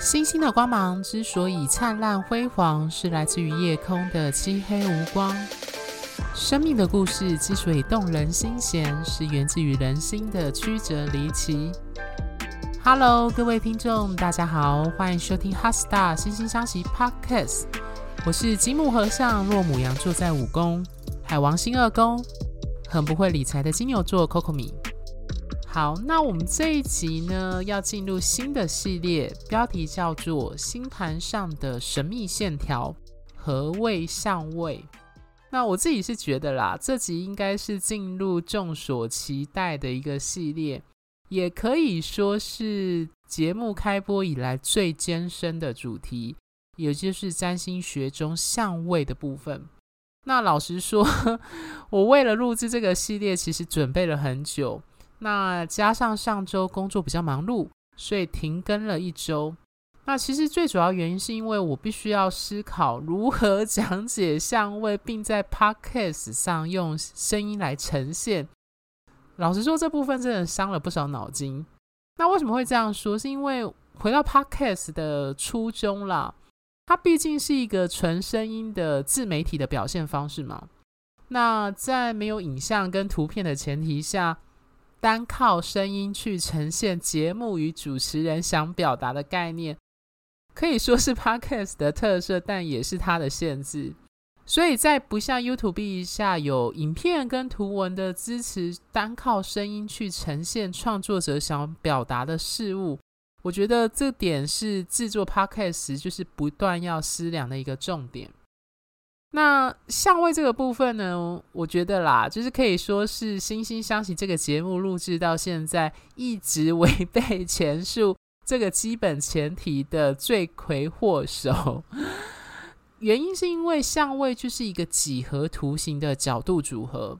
星星的光芒之所以灿烂辉煌，是来自于夜空的漆黑无光；生命的故事之所以动人心弦，是源自于人心的曲折离奇。Hello，各位听众，大家好，欢迎收听《HeartStar 心星相惜 Podcast》。我是金木和尚，若母羊座在五宫，海王星二宫，很不会理财的金牛座 Coco 米。好，那我们这一集呢，要进入新的系列，标题叫做《星盘上的神秘线条：何谓相位》。那我自己是觉得啦，这集应该是进入众所期待的一个系列，也可以说是节目开播以来最艰深的主题，也就是占星学中相位的部分。那老实说，我为了录制这个系列，其实准备了很久。那加上上周工作比较忙碌，所以停更了一周。那其实最主要原因是因为我必须要思考如何 讲解相位，并在 Podcast 上用声音来呈现。老实说，这部分真的伤了不少脑筋。那为什么会这样说？是因为回到 Podcast 的初衷啦，它毕竟是一个纯声音的自媒体的表现方式嘛。那在没有影像跟图片的前提下，单靠声音去呈现节目与主持人想表达的概念，可以说是 Podcast 的特色，但也是它的限制。所以在不像 YouTube 下有影片跟图文的支持，单靠声音去呈现创作者想表达的事物，我觉得这点是制作 Podcast 就是不断要思量的一个重点。那相位这个部分呢，我觉得啦，就是可以说是《心星相惜》这个节目录制到现在，一直违背前述这个基本前提的罪魁祸首。原因是因为相位就是一个几何图形的角度组合，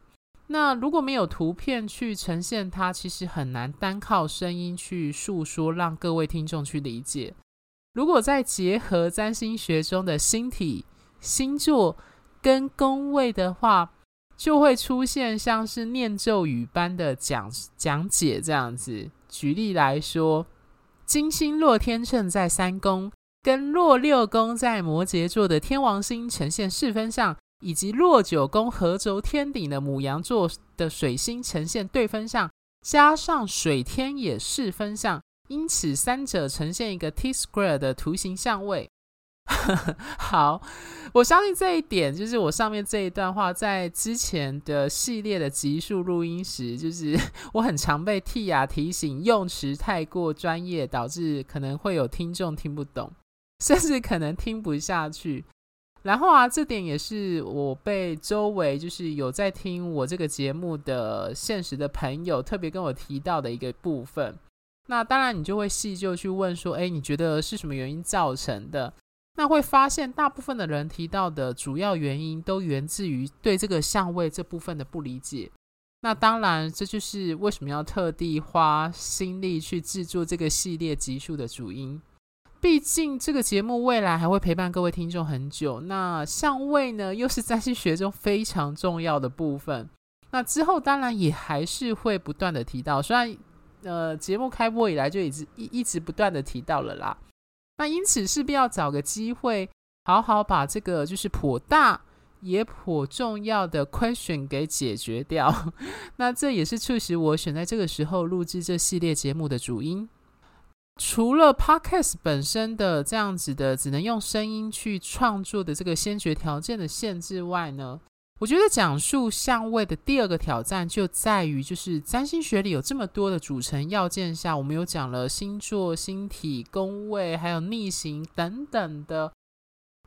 那如果没有图片去呈现它，其实很难单靠声音去诉说，让各位听众去理解。如果再结合占星学中的星体。星座跟宫位的话，就会出现像是念咒语般的讲讲解这样子。举例来说，金星落天秤在三宫，跟落六宫在摩羯座的天王星呈现四分相，以及落九宫合轴天顶的母羊座的水星呈现对分相，加上水天也四分相，因此三者呈现一个 T square 的图形相位。好，我相信这一点，就是我上面这一段话，在之前的系列的集数录音时，就是 我很常被 T 牙提醒用词太过专业，导致可能会有听众听不懂，甚至可能听不下去。然后啊，这点也是我被周围就是有在听我这个节目的现实的朋友特别跟我提到的一个部分。那当然，你就会细究去问说，哎，你觉得是什么原因造成的？那会发现，大部分的人提到的主要原因都源自于对这个相位这部分的不理解。那当然，这就是为什么要特地花心力去制作这个系列集数的主因。毕竟，这个节目未来还会陪伴各位听众很久。那相位呢，又是占星学中非常重要的部分。那之后当然也还是会不断的提到，虽然呃节目开播以来就一直一一直不断的提到了啦。那因此势必要找个机会，好好把这个就是颇大也颇重要的 question 给解决掉。那这也是促使我选在这个时候录制这系列节目的主因。除了 podcast 本身的这样子的只能用声音去创作的这个先决条件的限制外呢，我觉得讲述相位的第二个挑战就在于，就是占星学里有这么多的组成要件下，我们有讲了星座、星体、宫位，还有逆行等等的。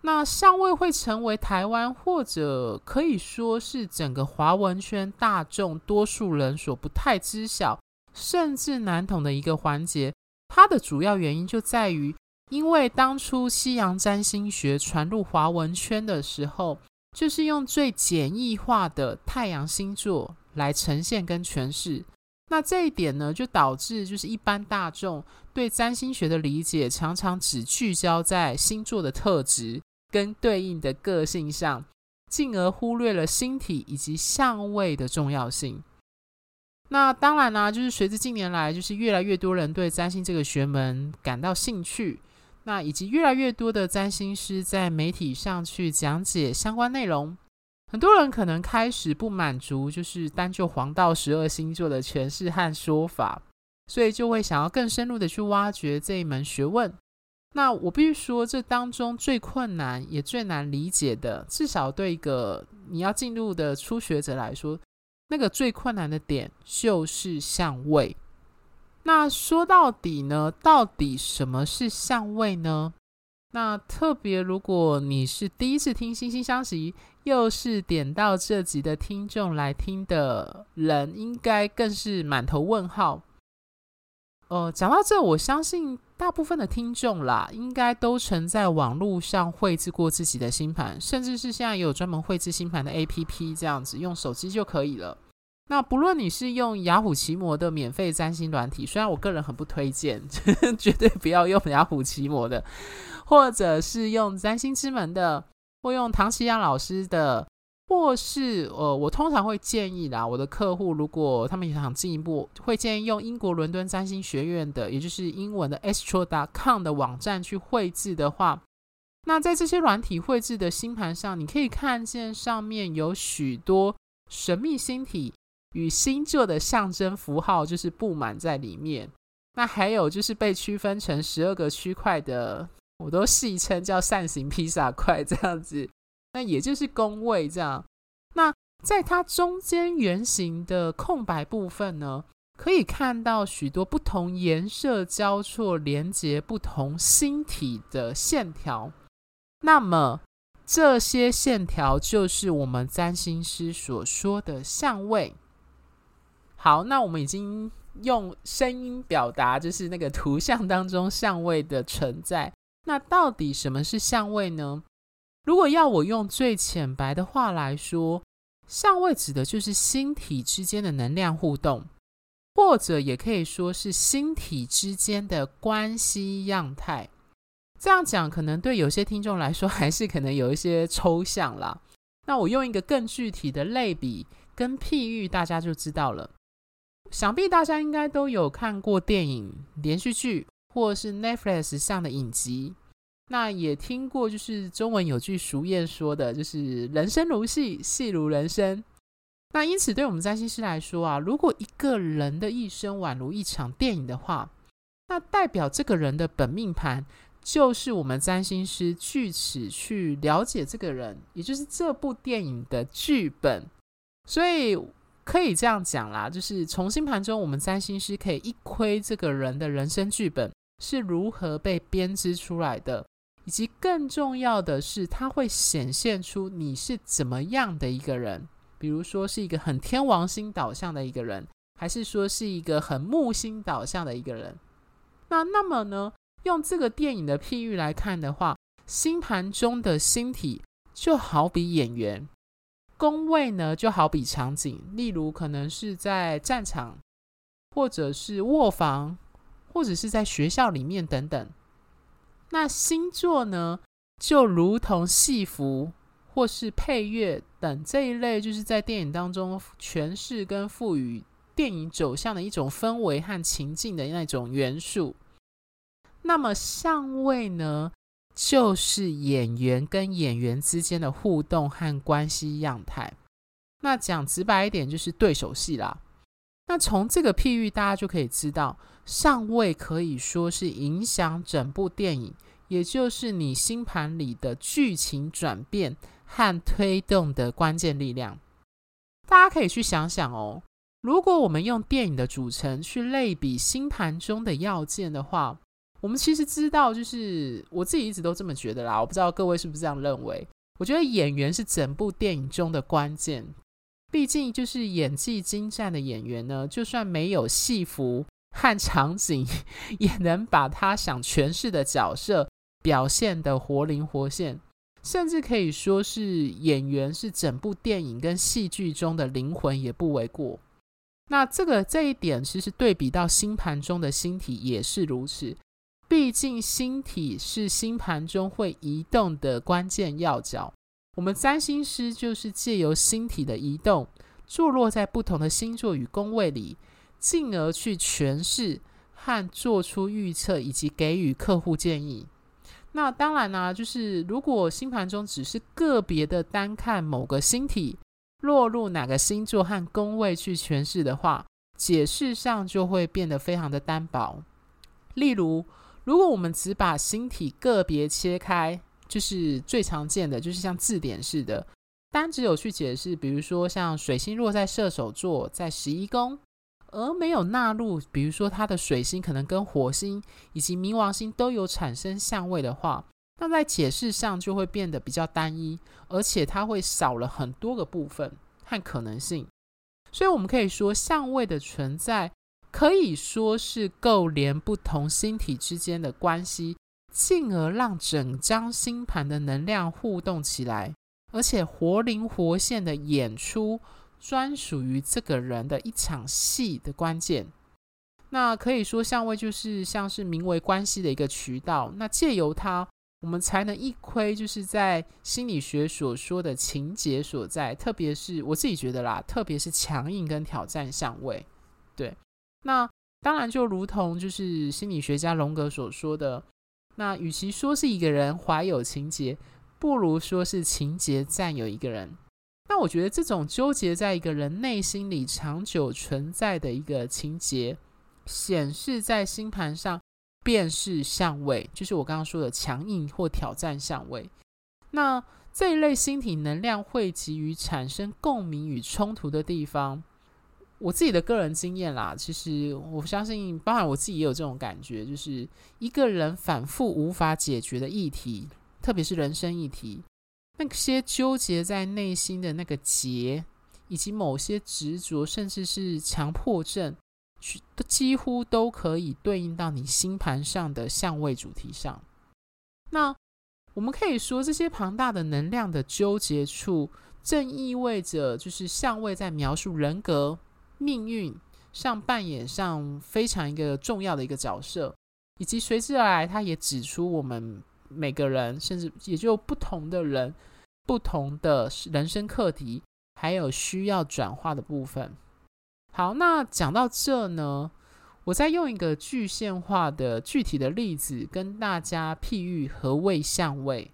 那相位会成为台湾或者可以说是整个华文圈大众多数人所不太知晓，甚至难懂的一个环节。它的主要原因就在于，因为当初西洋占星学传入华文圈的时候。就是用最简易化的太阳星座来呈现跟诠释，那这一点呢，就导致就是一般大众对占星学的理解常常只聚焦在星座的特质跟对应的个性上，进而忽略了星体以及相位的重要性。那当然呢、啊，就是随着近年来就是越来越多人对占星这个学门感到兴趣。那以及越来越多的占星师在媒体上去讲解相关内容，很多人可能开始不满足，就是单就黄道十二星座的诠释和说法，所以就会想要更深入的去挖掘这一门学问。那我必须说，这当中最困难也最难理解的，至少对一个你要进入的初学者来说，那个最困难的点就是相位。那说到底呢，到底什么是相位呢？那特别如果你是第一次听《心星相惜》，又是点到这集的听众来听的人，应该更是满头问号。呃，讲到这，我相信大部分的听众啦，应该都曾在网络上绘制过自己的星盘，甚至是现在也有专门绘制星盘的 APP，这样子用手机就可以了。那不论你是用雅虎奇摩的免费占星软体，虽然我个人很不推荐，绝对不要用雅虎奇摩的，或者是用占星之门的，或用唐綺阳老师的，或是呃，我通常会建议啦，我的客户如果他们想进一步，会建议用英国伦敦占星学院的，也就是英文的 astro.com 的网站去绘制的话，那在这些软体绘制的星盘上，你可以看见上面有许多神秘星体。与星座的象征符号就是布满在里面，那还有就是被区分成十二个区块的，我都戏称叫扇形披萨块这样子，那也就是宫位这样。那在它中间圆形的空白部分呢，可以看到许多不同颜色交错连接不同星体的线条，那么这些线条就是我们占星师所说的相位。好，那我们已经用声音表达，就是那个图像当中相位的存在。那到底什么是相位呢？如果要我用最浅白的话来说，相位指的就是星体之间的能量互动，或者也可以说是星体之间的关系样态。这样讲可能对有些听众来说还是可能有一些抽象啦。那我用一个更具体的类比跟譬喻，大家就知道了。想必大家应该都有看过电影、连续剧，或是 Netflix 上的影集。那也听过，就是中文有句俗谚说的，就是“人生如戏，戏如人生”。那因此，对我们占星师来说啊，如果一个人的一生宛如一场电影的话，那代表这个人的本命盘就是我们占星师据此去了解这个人，也就是这部电影的剧本。所以。可以这样讲啦，就是从星盘中，我们占星师可以一窥这个人的人生剧本是如何被编织出来的，以及更重要的是，它会显现出你是怎么样的一个人。比如说，是一个很天王星导向的一个人，还是说是一个很木星导向的一个人？那那么呢，用这个电影的譬喻来看的话，星盘中的星体就好比演员。宫位呢，就好比场景，例如可能是在战场，或者是卧房，或者是在学校里面等等。那星座呢，就如同戏服或是配乐等这一类，就是在电影当中诠释跟赋予电影走向的一种氛围和情境的那种元素。那么相位呢？就是演员跟演员之间的互动和关系样态。那讲直白一点，就是对手戏啦。那从这个譬喻，大家就可以知道，上位可以说是影响整部电影，也就是你星盘里的剧情转变和推动的关键力量。大家可以去想想哦，如果我们用电影的组成去类比星盘中的要件的话。我们其实知道，就是我自己一直都这么觉得啦。我不知道各位是不是这样认为？我觉得演员是整部电影中的关键。毕竟，就是演技精湛的演员呢，就算没有戏服和场景，也能把他想诠释的角色表现得活灵活现。甚至可以说是演员是整部电影跟戏剧中的灵魂，也不为过。那这个这一点，其实对比到星盘中的星体也是如此。毕竟星体是星盘中会移动的关键要角，我们占星师就是借由星体的移动，坐落在不同的星座与宫位里，进而去诠释和做出预测，以及给予客户建议。那当然呢、啊，就是如果星盘中只是个别的单看某个星体落入哪个星座和宫位去诠释的话，解释上就会变得非常的单薄。例如，如果我们只把星体个别切开，就是最常见的，就是像字典似的，单只有去解释，比如说像水星落在射手座，在十一宫。而没有纳入，比如说它的水星可能跟火星以及冥王星都有产生相位的话，那在解释上就会变得比较单一，而且它会少了很多个部分和可能性。所以，我们可以说相位的存在可以说是构连不同星体之间的关系，进而让整张星盘的能量互动起来，而且活灵活现的演出。专属于这个人的一场戏的关键，那可以说相位就是像是名为关系的一个渠道。那借由它，我们才能一窥就是在心理学所说的情节所在。特别是我自己觉得啦，特别是强硬跟挑战相位。对，那当然就如同就是心理学家荣格所说的，那与其说是一个人怀有情节，不如说是情节占有一个人。那我觉得这种纠结在一个人内心里长久存在的一个情节，显示在星盘上，便是相位，就是我刚刚说的强硬或挑战相位。那这一类星体能量汇集于产生共鸣与冲突的地方，我自己的个人经验啦，其实我相信，包含我自己也有这种感觉，就是一个人反复无法解决的议题，特别是人生议题。那些纠结在内心的那个结，以及某些执着，甚至是强迫症，都几乎都可以对应到你星盘上的相位主题上。那我们可以说，这些庞大的能量的纠结处，正意味着就是相位在描述人格、命运上扮演上非常一个重要的一个角色，以及随之而来，他也指出我们。每个人，甚至也就不同的人，不同的人生课题，还有需要转化的部分。好，那讲到这呢，我再用一个具象化的具体的例子，跟大家譬喻何谓相位。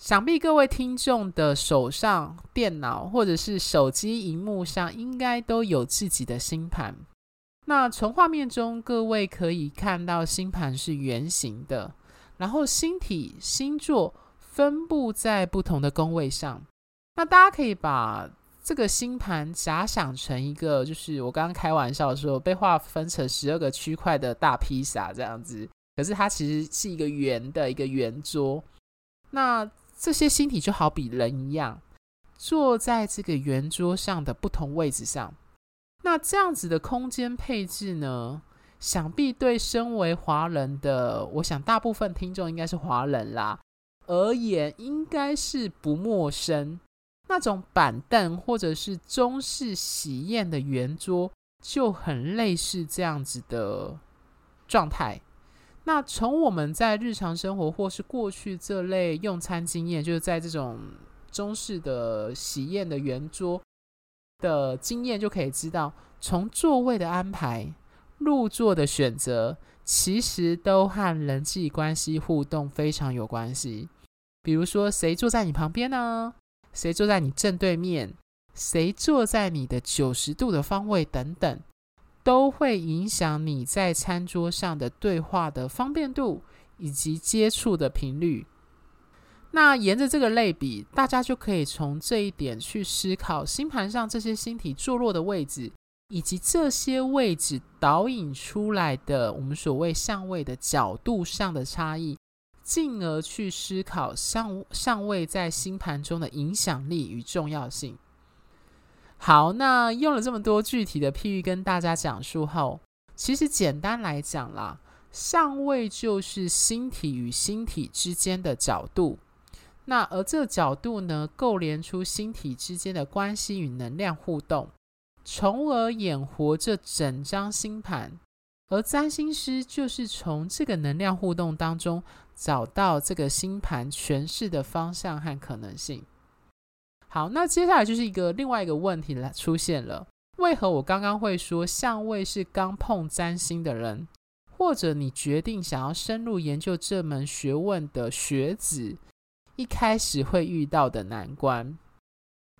想必各位听众的手上、电脑或者是手机荧幕上，应该都有自己的星盘。那从画面中，各位可以看到星盘是圆形的。然后星体星座分布在不同的宫位上，那大家可以把这个星盘假想成一个，就是我刚刚开玩笑说被划分成十二个区块的大披萨这样子。可是它其实是一个圆的一个圆桌。那这些星体就好比人一样，坐在这个圆桌上的不同位置上。那这样子的空间配置呢？想必对身为华人的，我想大部分听众应该是华人啦，而言应该是不陌生。那种板凳或者是中式喜宴的圆桌，就很类似这样子的状态。那从我们在日常生活或是过去这类用餐经验，就是在这种中式的喜宴的圆桌的经验，就可以知道，从座位的安排。入座的选择其实都和人际关系互动非常有关系，比如说谁坐在你旁边呢？谁坐在你正对面？谁坐在你的九十度的方位等等，都会影响你在餐桌上的对话的方便度以及接触的频率。那沿着这个类比，大家就可以从这一点去思考星盘上这些星体坐落的位置。以及这些位置导引出来的我们所谓相位的角度上的差异，进而去思考相相位在星盘中的影响力与重要性。好，那用了这么多具体的譬喻跟大家讲述后，其实简单来讲啦，相位就是星体与星体之间的角度。那而这角度呢，构连出星体之间的关系与能量互动。从而演活这整张星盘，而占星师就是从这个能量互动当中找到这个星盘诠释的方向和可能性。好，那接下来就是一个另外一个问题来出现了：为何我刚刚会说相位是刚碰占星的人或者你决定想要深入研究这门学问的学子，一开始会遇到的难关。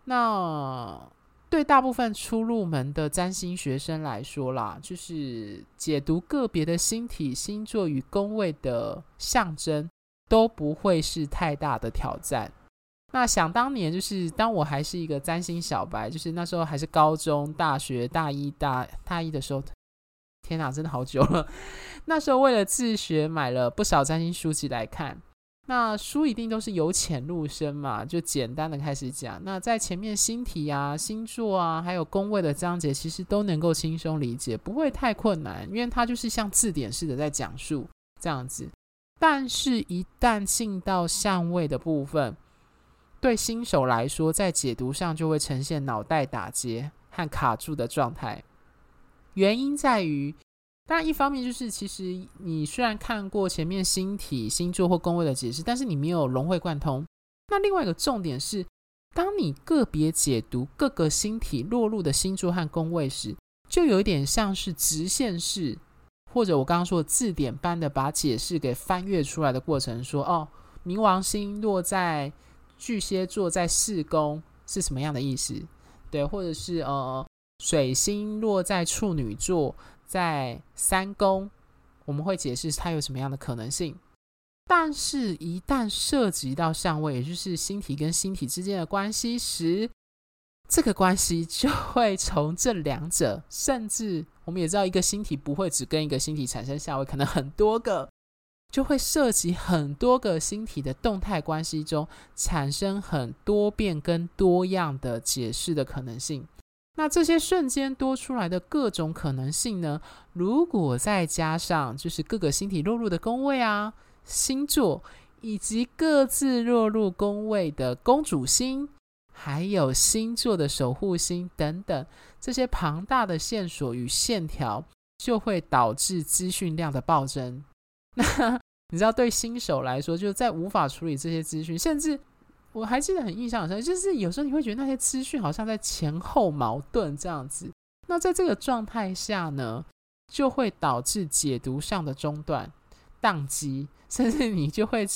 那对大部分初入门的占星学生来说啦，就是解读个别的星体、星座与宫位的象征，都不会是太大的挑战。那想当年，就是当我还是一个占星小白，就是那时候还是高中、大学大一、大大一的时候，天哪，真的好久了。那时候为了自学，买了不少占星书籍来看。那书一定都是由浅入深嘛，就简单的开始讲。那在前面星体啊、星座啊，还有宫位的章节，其实都能够轻松理解，不会太困难，因为它就是像字典似的在讲述这样子。但是，一旦进到相位的部分，对新手来说，在解读上就会呈现脑袋打结和卡住的状态。原因在于，当然一方面就是，其实你虽然看过前面星体、星座或宫位的解释，但是你没有融会贯通。那另外一个重点是，当你个别解读各个星体落入的星座和宫位时，就有一点像是直线式，或者我刚刚说的字典般的把解释给翻阅出来的过程。说哦，冥王星落在。巨蟹座在四宫是什么样的意思？对，或者是呃，水星落在处女座在三宫，我们会解释它有什么样的可能性。但是，一旦涉及到相位，也就是星体跟星体之间的关系时，这个关系就会从这两者，甚至我们也知道，一个星体不会只跟一个星体产生相位，可能很多个。就会涉及很多个星体的动态关系中，产生很多变跟多样的解释的可能性。那这些瞬间多出来的各种可能性呢？如果再加上就是各个星体落入的宫位啊、星座，以及各自落入宫位的宫主星，还有星座的守护星等等，这些庞大的线索与线条，就会导致资讯量的暴增。那你知道，对新手来说，就是在无法处理这些资讯，甚至我还记得很印象很深，就是有时候你会觉得那些资讯好像在前后矛盾这样子。那在这个状态下呢，就会导致解读上的中断、宕机，甚至你就会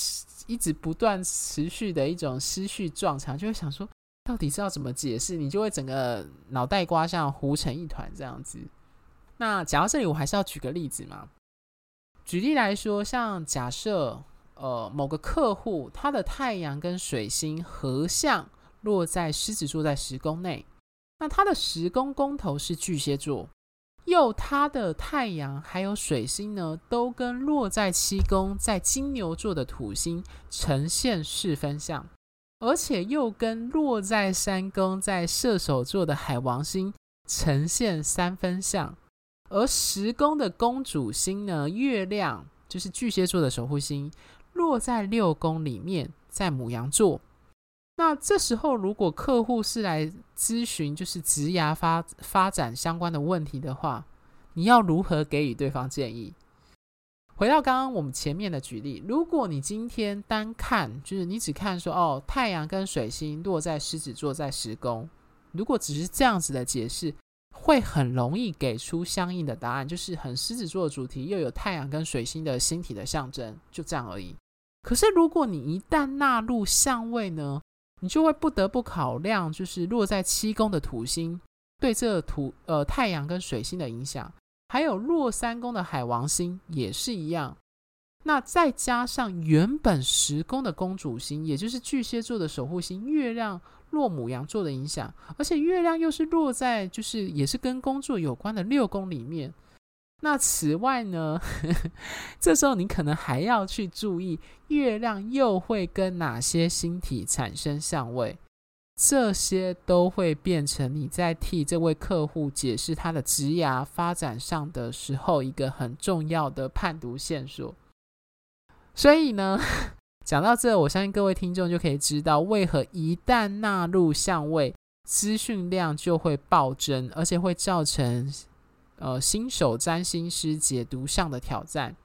一直不断持续的一种思绪撞墙，就会想说，到底是要怎么解释？你就会整个脑袋瓜像糊成一团这样子。那讲到这里，我还是要举个例子嘛。举例来说，像假设，呃，某个客户他的太阳跟水星合相落在狮子座，在十宫内，那他的十宫宫头是巨蟹座，又他的太阳还有水星呢，都跟落在七宫在金牛座的土星呈现四分相，而且又跟落在三宫在射手座的海王星呈现三分相。而十宫的宫主星呢，月亮就是巨蟹座的守护星，落在六宫里面，在牡羊座。那这时候，如果客户是来咨询就是职涯发发展相关的问题的话，你要如何给予对方建议？回到刚刚我们前面的举例，如果你今天单看，就是你只看说哦，太阳跟水星落在狮子座，在十宫，如果只是这样子的解释。会很容易给出相应的答案，就是很狮子座的主题，又有太阳跟水星的星体的象征，就这样而已。可是如果你一旦纳入相位呢，你就会不得不考量，就是落在七宫的土星对这土呃太阳跟水星的影响，还有落三宫的海王星也是一样。那再加上原本十宫的宫主星，也就是巨蟹座的守护星月亮。落母羊座的影响，而且月亮又是落在就是也是跟工作有关的六宫里面。那此外呢，这时候你可能还要去注意月亮又会跟哪些星体产生相位，这些都会变成你在替这位客户解释他的职涯发展上的时候一个很重要的判读线索。所以呢。讲到这，我相信各位听众就可以知道，为何一旦纳入相位，资讯量就会暴增，而且会造成呃新手占星师解读上的挑战。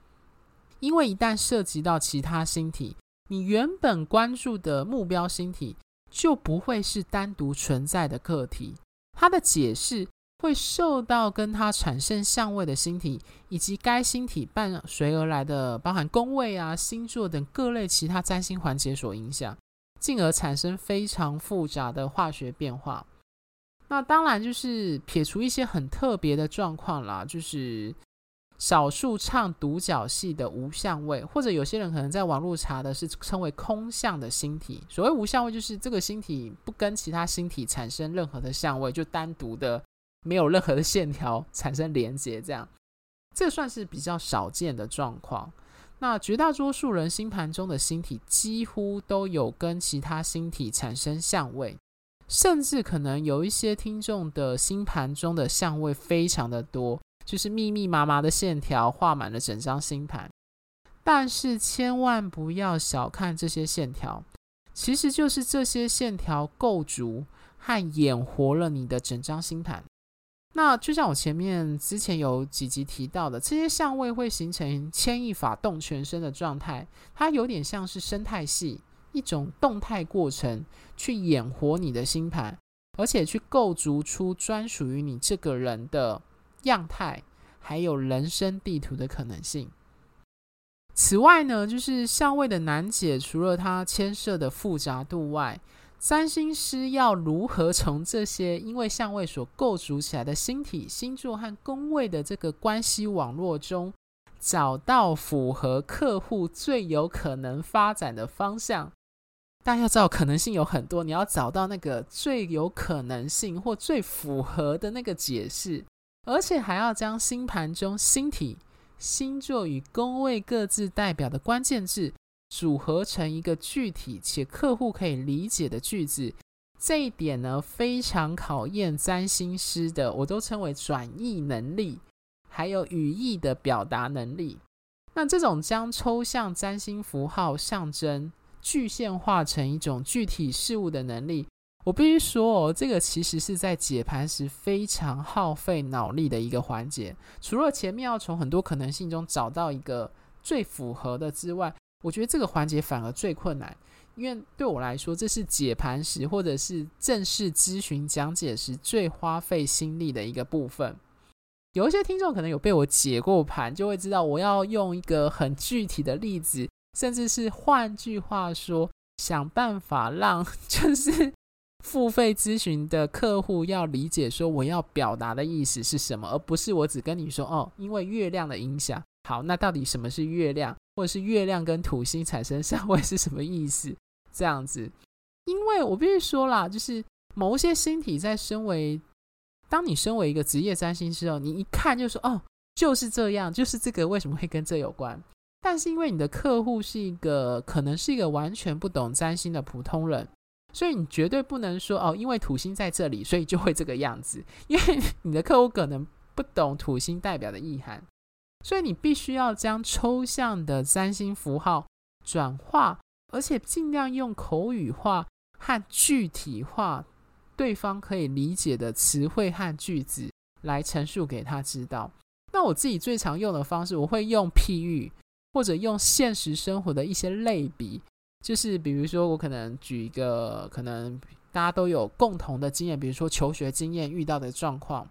因为一旦涉及到其他星体，你原本关注的目标星体就不会是单独存在的个体，它的解释会受到跟它产生相位的星体，以及该星体伴随而来的包含宫位啊、星座等各类其他占星环节所影响，进而产生非常复杂的化学变化。那当然就是撇除一些很特别的状况啦，就是少数唱独角戏的无相位，或者有些人可能在网络查的是称为空相的星体。所谓无相位，就是这个星体不跟其他星体产生任何的相位，就单独的。没有任何的线条产生连接，这样，这算是比较少见的状况。那绝大多数人星盘中的星体几乎都有跟其他星体产生相位，甚至可能有一些听众的星盘中的相位非常的多，就是密密麻麻的线条画满了整张星盘。但是千万不要小看这些线条，其实就是这些线条构筑和演活了你的整张星盘。那就像我前面之前有几集提到的，这些相位会形成牵一发动全身的状态，它有点像是生态系一种动态过程，去演活你的星盘，而且去构筑出专属于你这个人的样态，还有人生地图的可能性。此外呢，就是相位的难解，除了它牵涉的复杂度外，占星师要如何从这些因为相位所构筑起来的星体、星座和宫位的这个关系网络中，找到符合客户最有可能发展的方向？大家要知道，可能性有很多，你要找到那个最有可能性或最符合的那个解释，而且还要将星盘中星体、星座与宫位各自代表的关键字。组合成一个具体且客户可以理解的句子，这一点呢，非常考验占星师的，我都称为转译能力，还有语义的表达能力。那这种将抽象占星符号象征具现化成一种具体事物的能力，我必须说哦，这个其实是在解盘时非常耗费脑力的一个环节。除了前面要从很多可能性中找到一个最符合的之外，我觉得这个环节反而最困难，因为对我来说，这是解盘时或者是正式咨询讲解时最花费心力的一个部分。有一些听众可能有被我解过盘，就会知道我要用一个很具体的例子，甚至是换句话说，想办法让 就是付费咨询的客户要理解说我要表达的意思是什么，而不是我只跟你说哦，因为月亮的影响。好，那到底什么是月亮？或者是月亮跟土星产生相位是什么意思？这样子，因为我必须说啦，就是某些星体在身为，当你身为一个职业占星师哦，你一看就说哦，就是这样，就是这个为什么会跟这有关？但是因为你的客户是一个可能是一个完全不懂占星的普通人，所以你绝对不能说哦，因为土星在这里，所以就会这个样子，因为你的客户可能不懂土星代表的意涵。所以你必须要将抽象的占星符号转化，而且尽量用口语化和具体化，对方可以理解的词汇和句子来陈述给他知道。那我自己最常用的方式，我会用譬喻，或者用现实生活的一些类比，就是比如说我可能举一个可能大家都有共同的经验，比如说求学经验遇到的状况，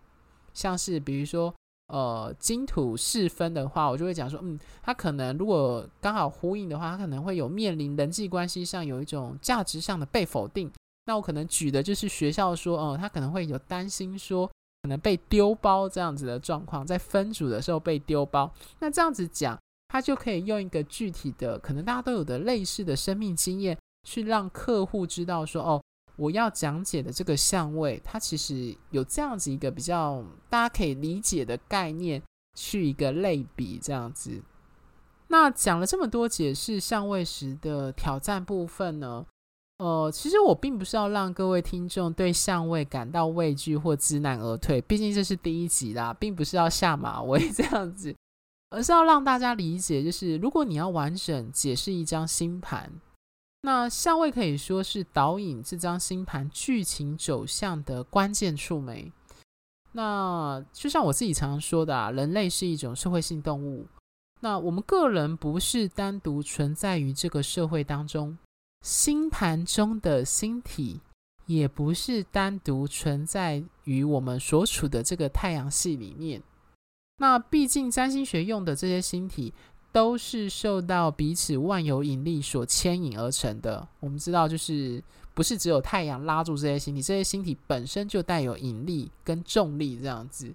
像是比如说。呃，金土四分的话，我就会讲说，嗯，他可能如果刚好呼应的话，他可能会有面临人际关系上有一种价值上的被否定。那我可能举的就是学校说，哦、他可能会有担心说，可能被丢包这样子的状况，在分组的时候被丢包。那这样子讲，他就可以用一个具体的，可能大家都有的类似的生命经验，去让客户知道说，哦。我要讲解的这个相位，它其实有这样子一个比较大家可以理解的概念，去一个类比这样子。那讲了这么多解释相位时的挑战部分呢，呃，其实我并不是要让各位听众对相位感到畏惧或知难而退，毕竟这是第一集啦，并不是要下马威这样子，而是要让大家理解，就是如果你要完整解释一张星盘。那相位可以说是导引这张星盘剧情走向的关键触媒。那就像我自己常常说的啊，人类是一种社会性动物。那我们个人不是单独存在于这个社会当中，星盘中的星体也不是单独存在于我们所处的这个太阳系里面。那毕竟占星学用的这些星体，都是受到彼此万有引力所牵引而成的。我们知道，就是不是只有太阳拉住这些星体，这些星体本身就带有引力跟重力这样子。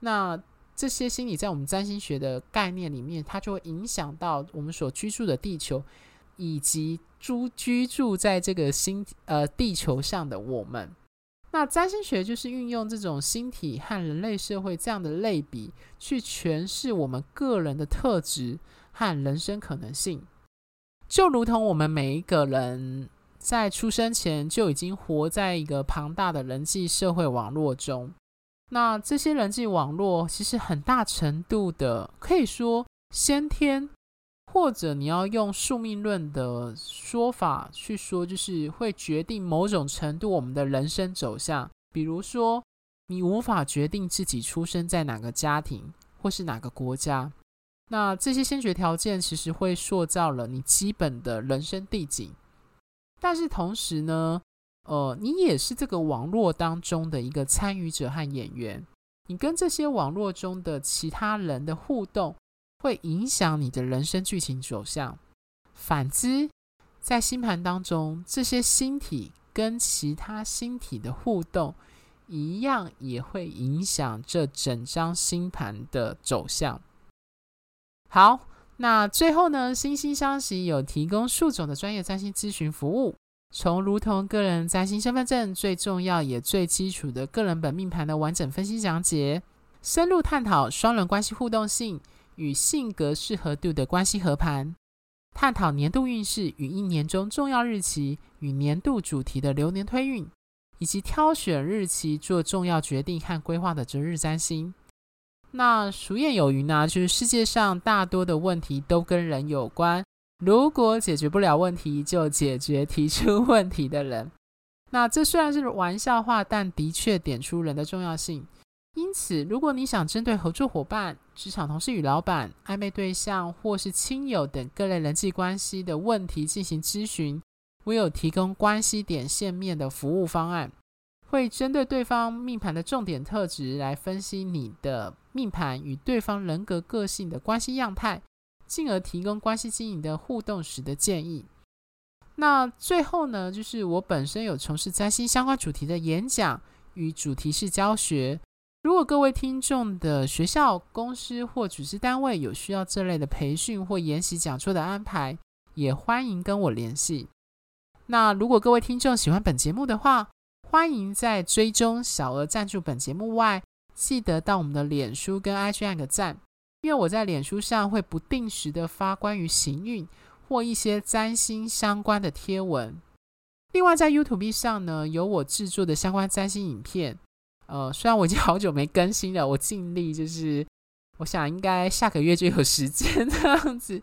那这些星体在我们占星学的概念里面，它就会影响到我们所居住的地球，以及住居住在这个星呃地球上的我们。那占星学就是运用这种星体和人类社会这样的类比，去诠释我们个人的特质和人生可能性。就如同我们每一个人在出生前就已经活在一个庞大的人际社会网络中，那这些人际网络其实很大程度的可以说先天。或者你要用宿命论的说法去说，就是会决定某种程度我们的人生走向。比如说，你无法决定自己出生在哪个家庭或是哪个国家，那这些先决条件其实会塑造了你基本的人生地景。但是同时呢，呃，你也是这个网络当中的一个参与者和演员，你跟这些网络中的其他人的互动。会影响你的人生剧情走向。反之，在星盘当中，这些星体跟其他星体的互动，一样也会影响这整张星盘的走向。好，那最后呢，星星相惜有提供数种的专业占星咨询服务，从如同个人占星身份证最重要也最基础的个人本命盘的完整分析讲解，深入探讨双人关系互动性。与性格适合度的关系合盘，探讨年度运势与一年中重要日期与年度主题的流年推运，以及挑选日期做重要决定和规划的择日占星。那俗谚有云呢，就是世界上大多的问题都跟人有关，如果解决不了问题，就解决提出问题的人。那这虽然是玩笑话，但的确点出人的重要性。因此，如果你想针对合作伙伴、职场同事与老板、暧昧对象或是亲友等各类人际关系的问题进行咨询，我有提供关系点线面的服务方案，会针对对方命盘的重点特质来分析你的命盘与对方人格个性的关系样态，进而提供关系经营的互动时的建议。那最后呢，就是我本身有从事占星相关主题的演讲与主题式教学。如果各位听众的学校、公司或组织单位有需要这类的培训或研习讲座的安排，也欢迎跟我联系。那如果各位听众喜欢本节目的话，欢迎在追踪小额赞助本节目外，记得到我们的脸书跟 IG 按个赞，因为我在脸书上会不定时的发关于行运或一些占星相关的贴文。另外在 YouTube 上呢，有我制作的相关占星影片。呃，虽然我已经 好久没更新了，我尽力就是，我想应该下个月就有时间这样子。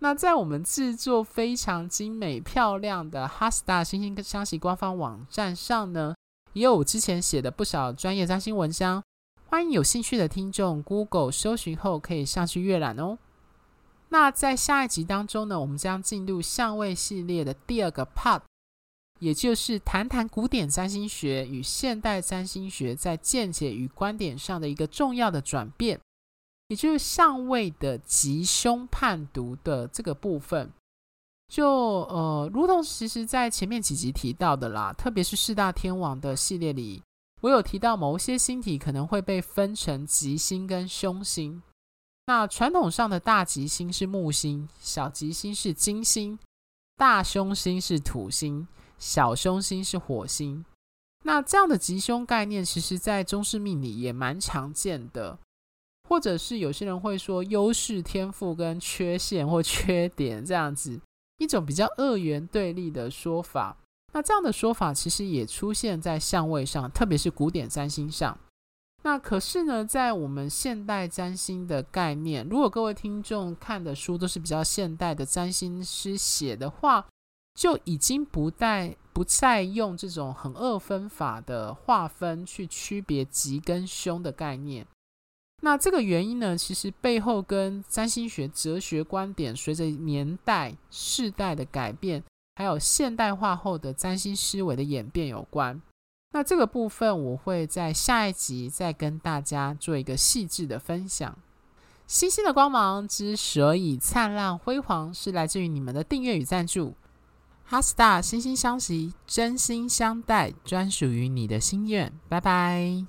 那在我们制作非常精美漂亮的 HeartStar 心星相惜官方网站上呢，也有我之前写的不少专业占星文章，欢迎有兴趣的听众 Google 搜寻后可以上去阅览哦。那在下一集当中呢，我们将进入相位系列的第二个 part。也就是谈谈古典占星学与现代占星学在见解与观点上的一个重要的转变，也就是相位的吉凶判读的这个部分。就呃，如同其实在前面几集提到的啦，特别是四大天王的系列里，我有提到某些星体可能会被分成吉星跟凶星。那传统上的大吉星是木星，小吉星是金星，大凶星是土星。小凶星是火星，那这样的吉凶概念，其实在中式命理也蛮常见的，或者是有些人会说优势、天赋跟缺陷或缺点这样子一种比较二元对立的说法。那这样的说法其实也出现在相位上，特别是古典占星上。那可是呢，在我们现代占星的概念，如果各位听众看的书都是比较现代的占星师写的话。就已经不再不再用这种很二分法的划分去区别吉跟凶的概念。那这个原因呢，其实背后跟占星学哲学观点随着年代、世代的改变，还有现代化后的占星思维的演变有关。那这个部分我会在下一集再跟大家做一个细致的分享。星星的光芒之所以灿烂辉煌，是来自于你们的订阅与赞助。哈斯塔，心心相惜，真心相待，专属于你的心愿，拜拜。